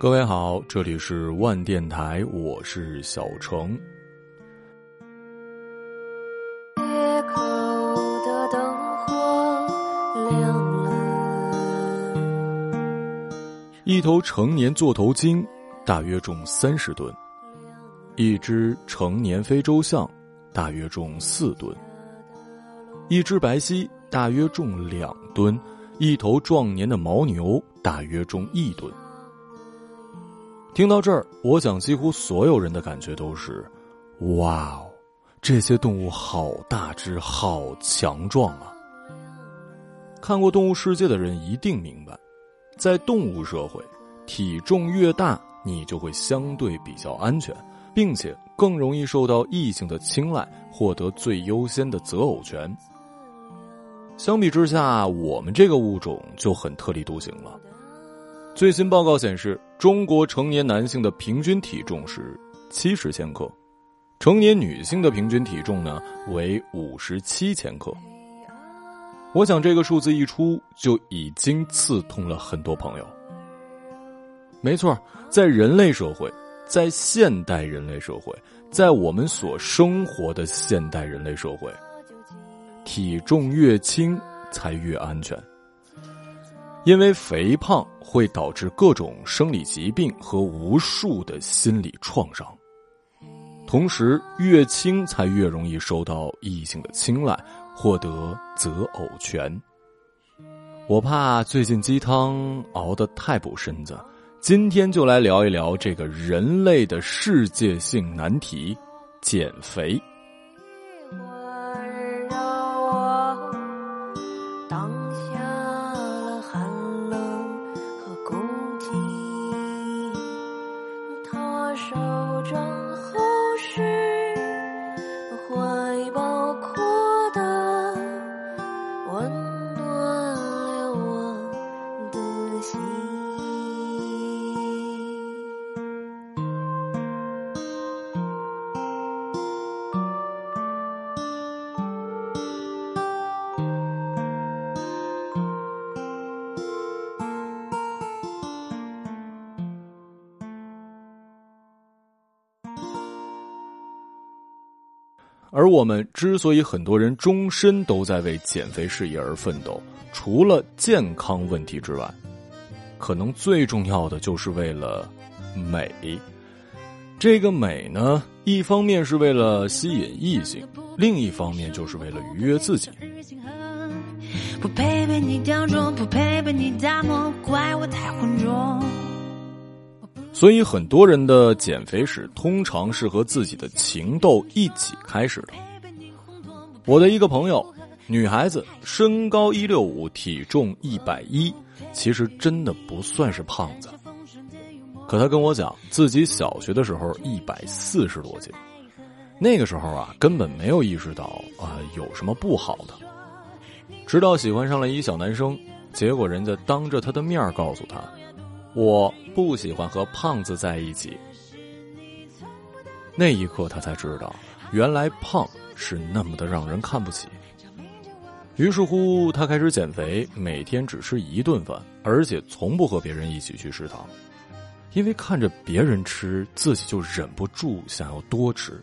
各位好，这里是万电台，我是小程。街口的灯火亮了，一头成年座头鲸大约重三十吨，一只成年非洲象大约重四吨，一只白犀大约重两吨，一头壮年的牦牛大约重一吨。听到这儿，我想几乎所有人的感觉都是：哇哦，这些动物好大只，好强壮啊！看过《动物世界》的人一定明白，在动物社会，体重越大，你就会相对比较安全，并且更容易受到异性的青睐，获得最优先的择偶权。相比之下，我们这个物种就很特立独行了。最新报告显示，中国成年男性的平均体重是七十千克，成年女性的平均体重呢为五十七千克。我想这个数字一出，就已经刺痛了很多朋友。没错，在人类社会，在现代人类社会，在我们所生活的现代人类社会，体重越轻才越安全。因为肥胖会导致各种生理疾病和无数的心理创伤，同时越轻才越容易受到异性的青睐，获得择偶权。我怕最近鸡汤熬得太补身子，今天就来聊一聊这个人类的世界性难题——减肥。当下我们之所以很多人终身都在为减肥事业而奋斗，除了健康问题之外，可能最重要的就是为了美。这个美呢，一方面是为了吸引异性，另一方面就是为了愉悦自己。不配被你雕琢，不配被你打磨，怪我太浑浊。所以，很多人的减肥史通常是和自己的情窦一起开始的。我的一个朋友，女孩子，身高一六五，体重一百一，其实真的不算是胖子。可她跟我讲，自己小学的时候一百四十多斤，那个时候啊，根本没有意识到啊有什么不好的。直到喜欢上了一小男生，结果人家当着他的面告诉他。我不喜欢和胖子在一起。那一刻，他才知道，原来胖是那么的让人看不起。于是乎，他开始减肥，每天只吃一顿饭，而且从不和别人一起去食堂，因为看着别人吃，自己就忍不住想要多吃。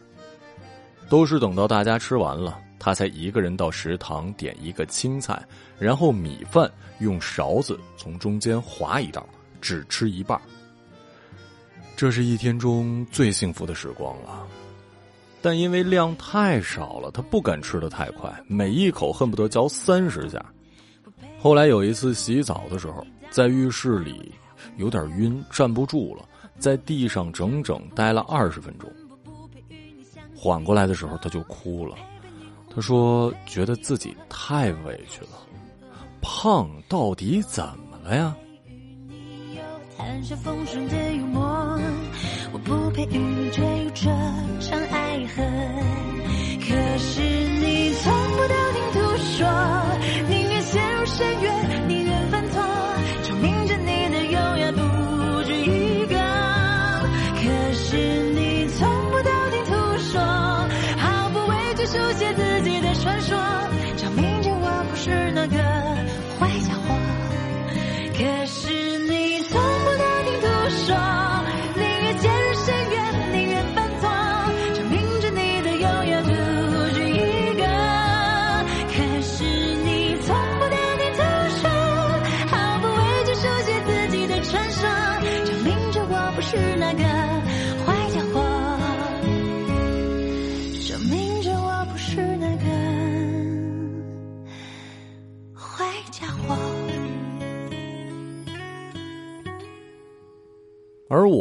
都是等到大家吃完了，他才一个人到食堂点一个青菜，然后米饭用勺子从中间划一道。只吃一半，这是一天中最幸福的时光了。但因为量太少了，他不敢吃的太快，每一口恨不得嚼三十下。后来有一次洗澡的时候，在浴室里有点晕，站不住了，在地上整整待了二十分钟。缓过来的时候，他就哭了。他说：“觉得自己太委屈了，胖到底怎么了呀？”谈笑风生的幽默，我不配与你坠入这场爱河。可是你从不道听途说，宁愿陷入深渊，宁愿犯错，证明着你的优雅不止一个。可是你从不道听途说，毫不畏惧书写自己的传说，证明着我不是那个坏家伙。可是。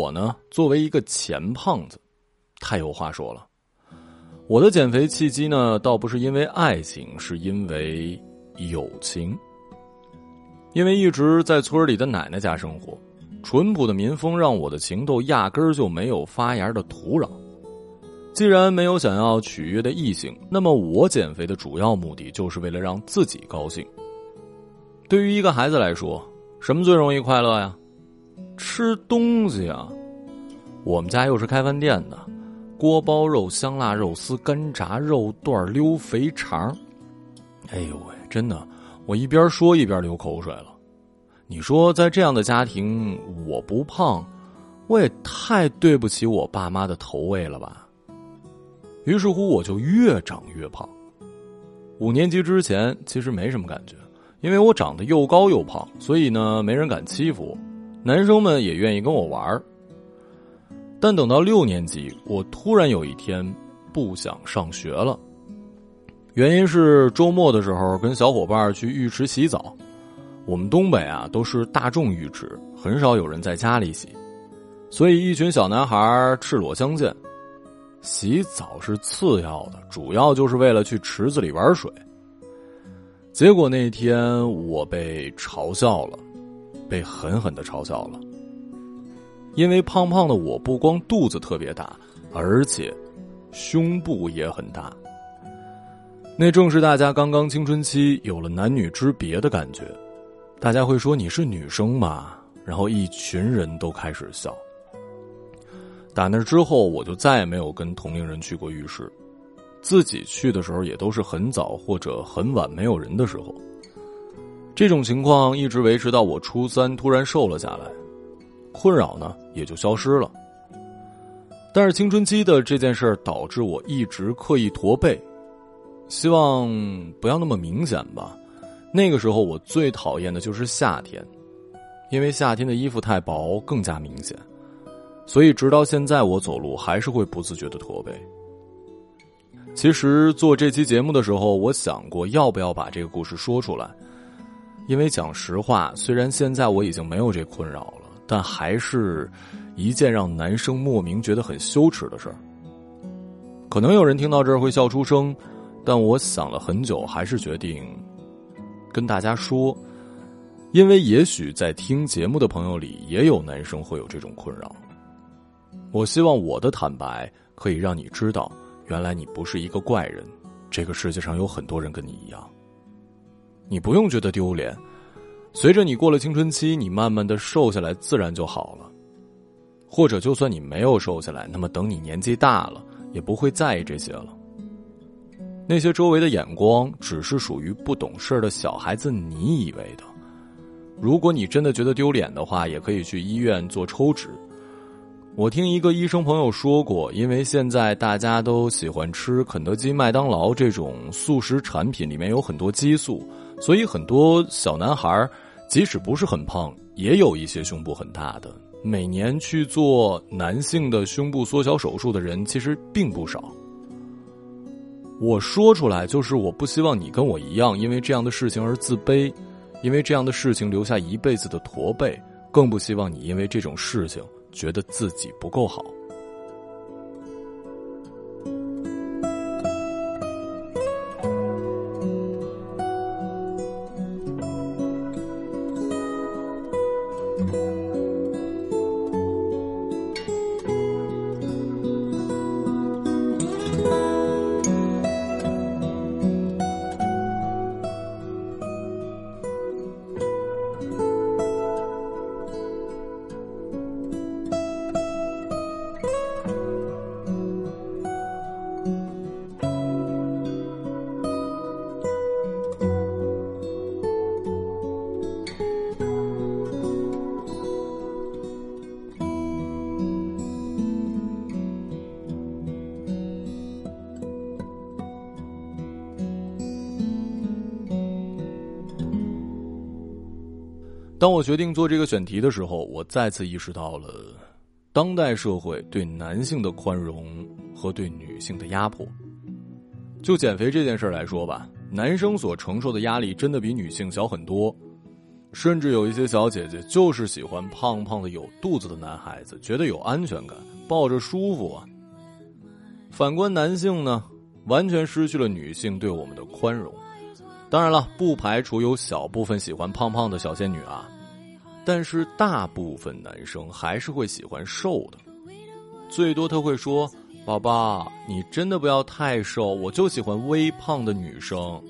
我呢，作为一个前胖子，太有话说了。我的减肥契机呢，倒不是因为爱情，是因为友情。因为一直在村里的奶奶家生活，淳朴的民风让我的情窦压根儿就没有发芽的土壤。既然没有想要取悦的异性，那么我减肥的主要目的就是为了让自己高兴。对于一个孩子来说，什么最容易快乐呀？吃东西啊！我们家又是开饭店的，锅包肉、香辣肉丝、干炸肉段、溜肥肠。哎呦喂，真的，我一边说一边流口水了。你说，在这样的家庭，我不胖，我也太对不起我爸妈的投喂了吧？于是乎，我就越长越胖。五年级之前，其实没什么感觉，因为我长得又高又胖，所以呢，没人敢欺负我，男生们也愿意跟我玩儿但等到六年级，我突然有一天不想上学了，原因是周末的时候跟小伙伴去浴池洗澡。我们东北啊，都是大众浴池，很少有人在家里洗，所以一群小男孩赤裸相见。洗澡是次要的，主要就是为了去池子里玩水。结果那天我被嘲笑了，被狠狠的嘲笑了。因为胖胖的我不光肚子特别大，而且胸部也很大。那正是大家刚刚青春期有了男女之别的感觉。大家会说你是女生吗？然后一群人都开始笑。打那之后，我就再也没有跟同龄人去过浴室，自己去的时候也都是很早或者很晚没有人的时候。这种情况一直维持到我初三突然瘦了下来，困扰呢也就消失了。但是青春期的这件事儿导致我一直刻意驼背，希望不要那么明显吧。那个时候我最讨厌的就是夏天，因为夏天的衣服太薄，更加明显。所以，直到现在，我走路还是会不自觉的驼背。其实做这期节目的时候，我想过要不要把这个故事说出来，因为讲实话，虽然现在我已经没有这困扰了，但还是一件让男生莫名觉得很羞耻的事儿。可能有人听到这儿会笑出声，但我想了很久，还是决定跟大家说，因为也许在听节目的朋友里，也有男生会有这种困扰。我希望我的坦白可以让你知道，原来你不是一个怪人，这个世界上有很多人跟你一样。你不用觉得丢脸，随着你过了青春期，你慢慢的瘦下来，自然就好了。或者，就算你没有瘦下来，那么等你年纪大了，也不会在意这些了。那些周围的眼光，只是属于不懂事的小孩子，你以为的。如果你真的觉得丢脸的话，也可以去医院做抽脂。我听一个医生朋友说过，因为现在大家都喜欢吃肯德基、麦当劳这种速食产品，里面有很多激素，所以很多小男孩即使不是很胖，也有一些胸部很大的。每年去做男性的胸部缩小手术的人其实并不少。我说出来就是我不希望你跟我一样，因为这样的事情而自卑，因为这样的事情留下一辈子的驼背，更不希望你因为这种事情。觉得自己不够好。当我决定做这个选题的时候，我再次意识到了当代社会对男性的宽容和对女性的压迫。就减肥这件事来说吧，男生所承受的压力真的比女性小很多。甚至有一些小姐姐就是喜欢胖胖的有肚子的男孩子，觉得有安全感，抱着舒服啊。反观男性呢，完全失去了女性对我们的宽容。当然了，不排除有小部分喜欢胖胖的小仙女啊，但是大部分男生还是会喜欢瘦的。最多他会说：“宝宝，你真的不要太瘦，我就喜欢微胖的女生。”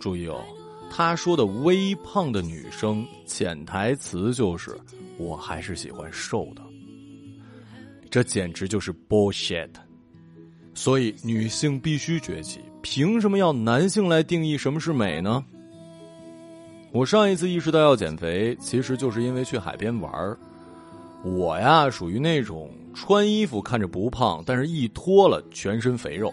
注意哦。他说的“微胖的女生”，潜台词就是我还是喜欢瘦的。这简直就是 bullshit。所以女性必须崛起，凭什么要男性来定义什么是美呢？我上一次意识到要减肥，其实就是因为去海边玩我呀，属于那种穿衣服看着不胖，但是一脱了全身肥肉。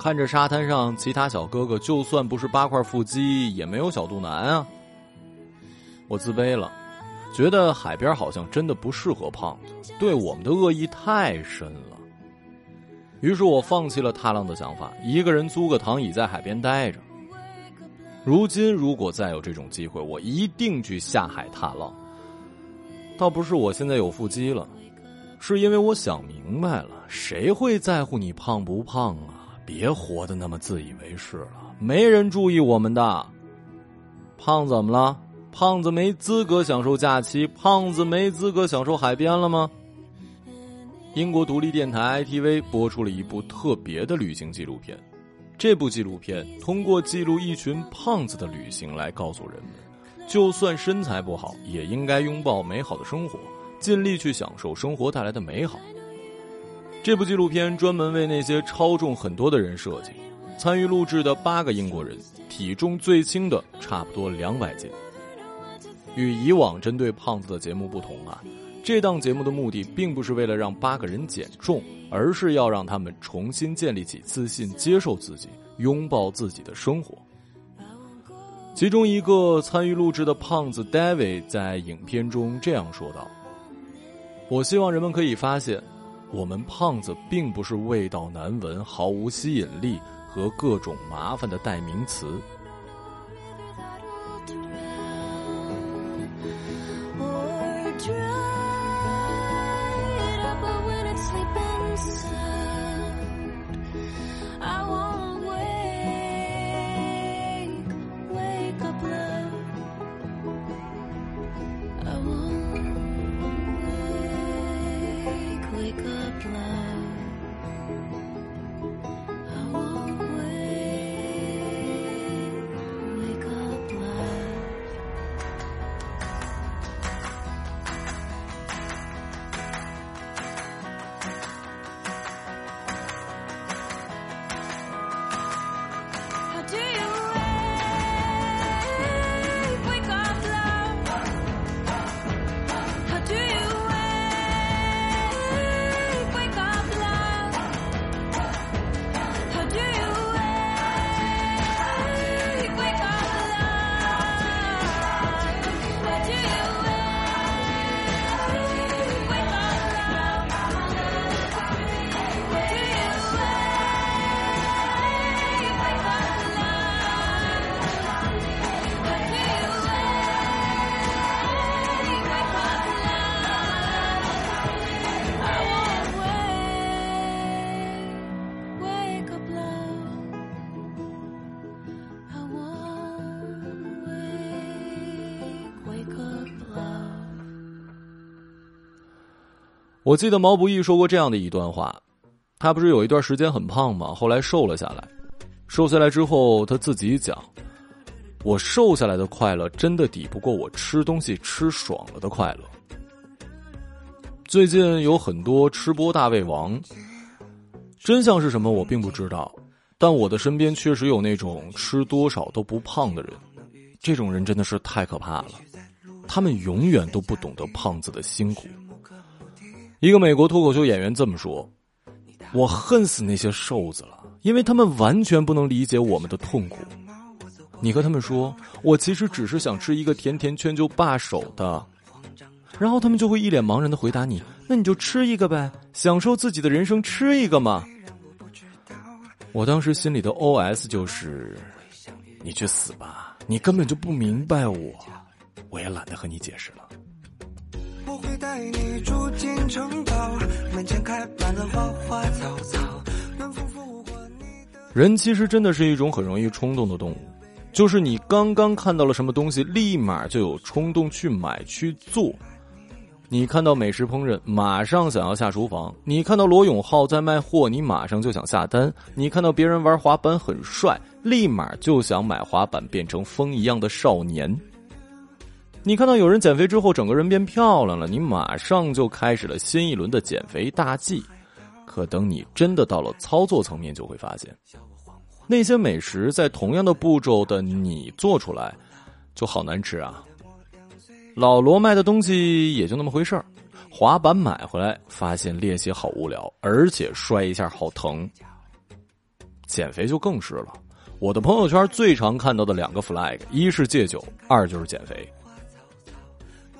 看着沙滩上其他小哥哥，就算不是八块腹肌，也没有小肚腩啊。我自卑了，觉得海边好像真的不适合胖子，对我们的恶意太深了。于是我放弃了踏浪的想法，一个人租个躺椅在海边待着。如今如果再有这种机会，我一定去下海踏浪。倒不是我现在有腹肌了，是因为我想明白了，谁会在乎你胖不胖啊？别活得那么自以为是了，没人注意我们的。胖怎么了？胖子没资格享受假期？胖子没资格享受海边了吗？英国独立电台 ITV 播出了一部特别的旅行纪录片，这部纪录片通过记录一群胖子的旅行来告诉人们，就算身材不好，也应该拥抱美好的生活，尽力去享受生活带来的美好。这部纪录片专门为那些超重很多的人设计，参与录制的八个英国人，体重最轻的差不多两百斤。与以往针对胖子的节目不同啊，这档节目的目的并不是为了让八个人减重，而是要让他们重新建立起自信，接受自己，拥抱自己的生活。其中一个参与录制的胖子 David 在影片中这样说道：“我希望人们可以发现。”我们胖子并不是味道难闻、毫无吸引力和各种麻烦的代名词。我记得毛不易说过这样的一段话，他不是有一段时间很胖吗？后来瘦了下来，瘦下来之后他自己讲：“我瘦下来的快乐真的抵不过我吃东西吃爽了的快乐。”最近有很多吃播大胃王，真相是什么我并不知道，但我的身边确实有那种吃多少都不胖的人，这种人真的是太可怕了，他们永远都不懂得胖子的辛苦。一个美国脱口秀演员这么说：“我恨死那些瘦子了，因为他们完全不能理解我们的痛苦。你和他们说，我其实只是想吃一个甜甜圈就罢手的，然后他们就会一脸茫然的回答你：那你就吃一个呗，享受自己的人生，吃一个嘛。我当时心里的 O S 就是：你去死吧！你根本就不明白我，我也懒得和你解释了。我会带你住进城堡，门前开满了花花草草，暖风拂过你的。人其实真的是一种很容易冲动的动物，就是你刚刚看到了什么东西，立马就有冲动去买去做。你看到美食烹饪，马上想要下厨房；你看到罗永浩在卖货，你马上就想下单；你看到别人玩滑板很帅，立马就想买滑板，变成风一样的少年。你看到有人减肥之后整个人变漂亮了，你马上就开始了新一轮的减肥大计。可等你真的到了操作层面，就会发现，那些美食在同样的步骤的你做出来，就好难吃啊。老罗卖的东西也就那么回事儿，滑板买回来发现练习好无聊，而且摔一下好疼。减肥就更是了，我的朋友圈最常看到的两个 flag，一是戒酒，二就是减肥。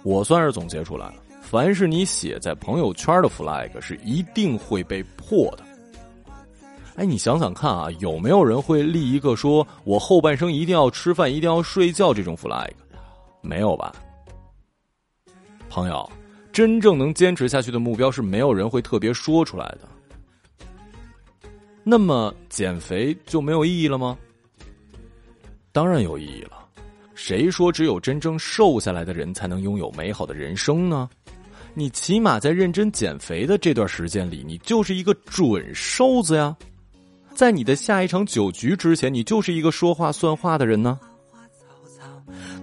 我算是总结出来了，凡是你写在朋友圈的 flag 是一定会被破的。哎，你想想看啊，有没有人会立一个说我后半生一定要吃饭，一定要睡觉这种 flag？没有吧？朋友，真正能坚持下去的目标是没有人会特别说出来的。那么减肥就没有意义了吗？当然有意义了。谁说只有真正瘦下来的人才能拥有美好的人生呢？你起码在认真减肥的这段时间里，你就是一个准瘦子呀。在你的下一场酒局之前，你就是一个说话算话的人呢。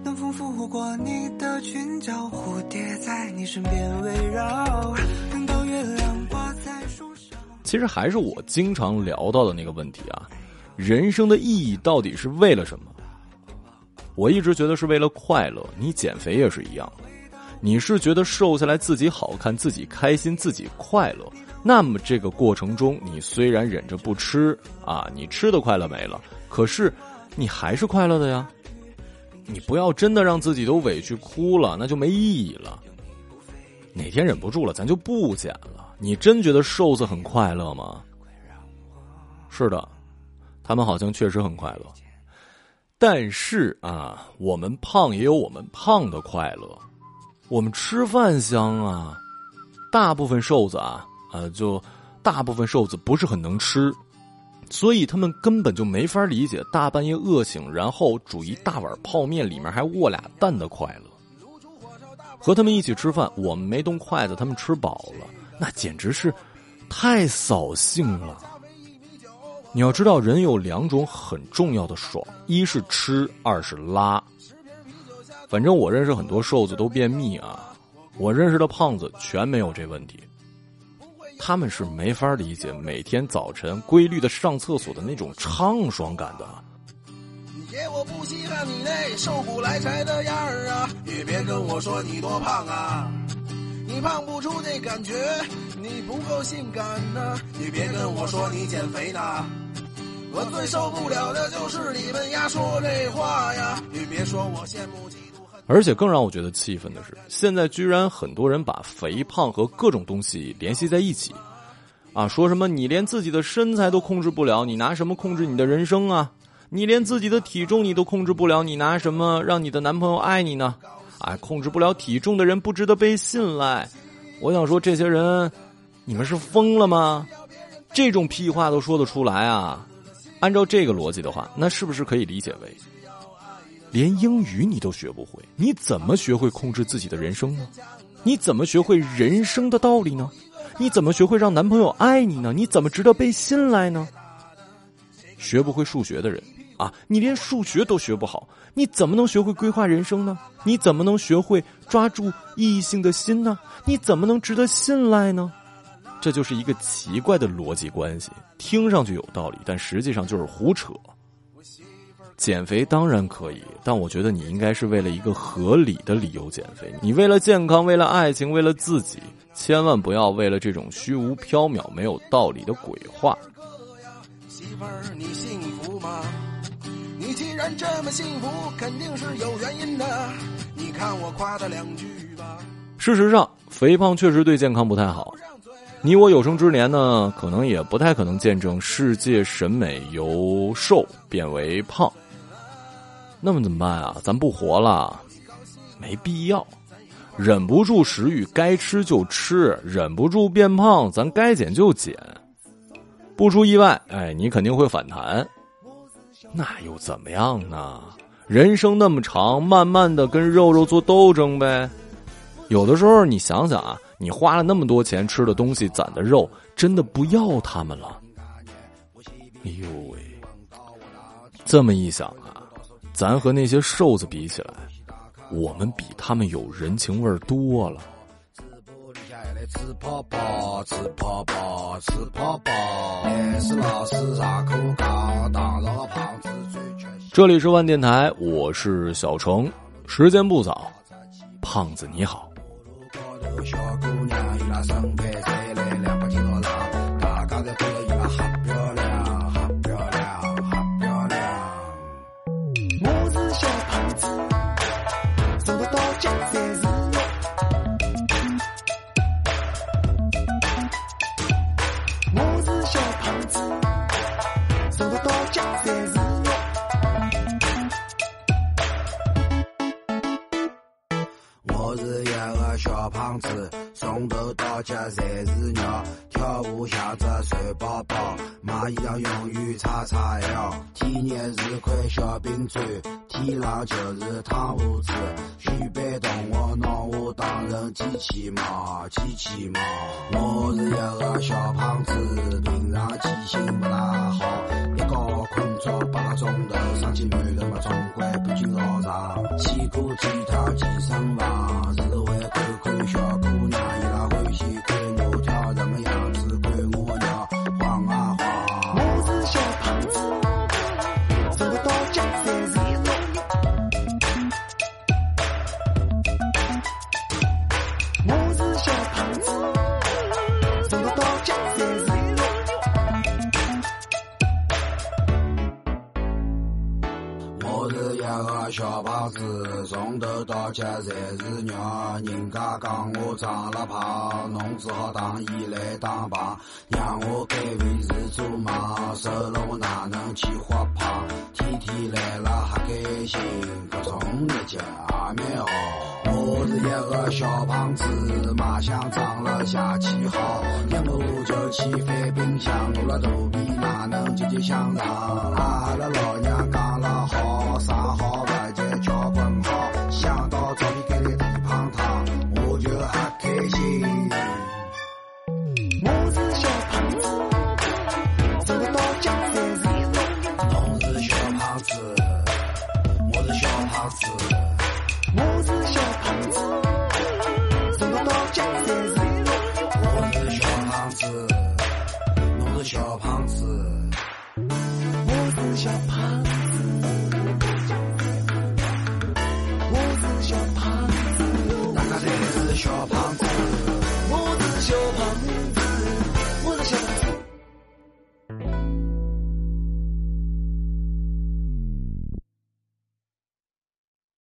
暖风拂过你的裙角，蝴蝶在你身边围绕，等到月亮挂在树梢。其实还是我经常聊到的那个问题啊，人生的意义到底是为了什么？我一直觉得是为了快乐。你减肥也是一样的，你是觉得瘦下来自己好看、自己开心、自己快乐，那么这个过程中，你虽然忍着不吃啊，你吃的快乐没了，可是你还是快乐的呀。你不要真的让自己都委屈哭了，那就没意义了。哪天忍不住了，咱就不减了。你真觉得瘦子很快乐吗？是的，他们好像确实很快乐。但是啊，我们胖也有我们胖的快乐。我们吃饭香啊，大部分瘦子啊，呃，就大部分瘦子不是很能吃。所以他们根本就没法理解大半夜饿醒，然后煮一大碗泡面，里面还卧俩蛋的快乐。和他们一起吃饭，我们没动筷子，他们吃饱了，那简直是太扫兴了。你要知道，人有两种很重要的爽，一是吃，二是拉。反正我认识很多瘦子都便秘啊，我认识的胖子全没有这问题。他们是没法理解每天早晨规律的上厕所的那种畅爽感的。爷，我不稀罕你那瘦不来柴的样儿啊！也别跟我说你多胖啊，你胖不出那感觉，你不够性感呐！也别跟我说你减肥呢，我最受不了的就是你们丫说这话呀！你别说我羡慕嫉妒恨。而且更让我觉得气愤的是，现在居然很多人把肥胖和各种东西联系在一起，啊，说什么你连自己的身材都控制不了，你拿什么控制你的人生啊？你连自己的体重你都控制不了，你拿什么让你的男朋友爱你呢？啊，控制不了体重的人不值得被信赖。我想说，这些人，你们是疯了吗？这种屁话都说得出来啊？按照这个逻辑的话，那是不是可以理解为？连英语你都学不会，你怎么学会控制自己的人生呢？你怎么学会人生的道理呢？你怎么学会让男朋友爱你呢？你怎么值得被信赖呢？学不会数学的人啊，你连数学都学不好，你怎么能学会规划人生呢？你怎么能学会抓住异性的心呢？你怎么能值得信赖呢？这就是一个奇怪的逻辑关系，听上去有道理，但实际上就是胡扯。减肥当然可以，但我觉得你应该是为了一个合理的理由减肥。你为了健康，为了爱情，为了自己，千万不要为了这种虚无缥缈、没有道理的鬼话。媳妇儿，你幸福吗？你既然这么幸福，肯定是有原因的。你看我夸他两句吧。事实上，肥胖确实对健康不太好。你我有生之年呢，可能也不太可能见证世界审美由瘦变为胖。那么怎么办啊？咱不活了？没必要。忍不住食欲，该吃就吃；忍不住变胖，咱该减就减。不出意外，哎，你肯定会反弹。那又怎么样呢？人生那么长，慢慢的跟肉肉做斗争呗。有的时候你想想啊，你花了那么多钱吃的东西攒的肉，真的不要他们了。哎呦喂！这么一想啊，咱和那些瘦子比起来，我们比他们有人情味多了。吃泡泡，吃泡泡，吃泡泡，这里是万电台，我是小程，时间不早，胖子你好。小姑娘伊拉身材晒来两百斤老长，大家侪觉得伊拉好漂亮，好漂亮，好漂亮。我是小胖子，从头到脚侪是肉。我是小胖子，从头到脚侪是肉。我是小胖子，从头到脚侪是肉，跳舞像只帅宝宝，买衣裳永远叉叉腰。天热是块小冰砖，天冷就是汤胡子。全班同学拿我当成机器猫，机器猫。我是一个小胖子，平常记性不大好，困着八个钟头，上起没人嘛总归半斤老长。去过几趟健身房，是为看看小姑娘，伊拉子，从头到脚侪是肉。人家讲我长了胖，侬只好当伊来当棒，让我减肥是做梦，瘦了我哪能去发胖？天天来了还开心，各种日脚也蛮好。我是一个小胖子，马相长了邪气好，一我就去翻冰箱，饿了肚皮哪能节节向上？阿拉老娘讲